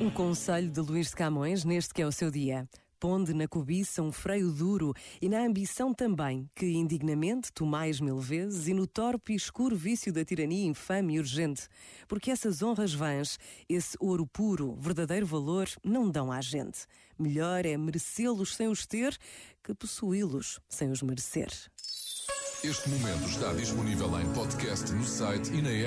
O conselho de Luís de Camões neste que é o seu dia. Ponde na cobiça um freio duro e na ambição também, que indignamente tomais mil vezes e no torpe e escuro vício da tirania infame e urgente, porque essas honras vãs, esse ouro puro, verdadeiro valor, não dão à gente. Melhor é merecê-los sem os ter que possuí-los sem os merecer. Este momento está disponível em podcast no site e na app.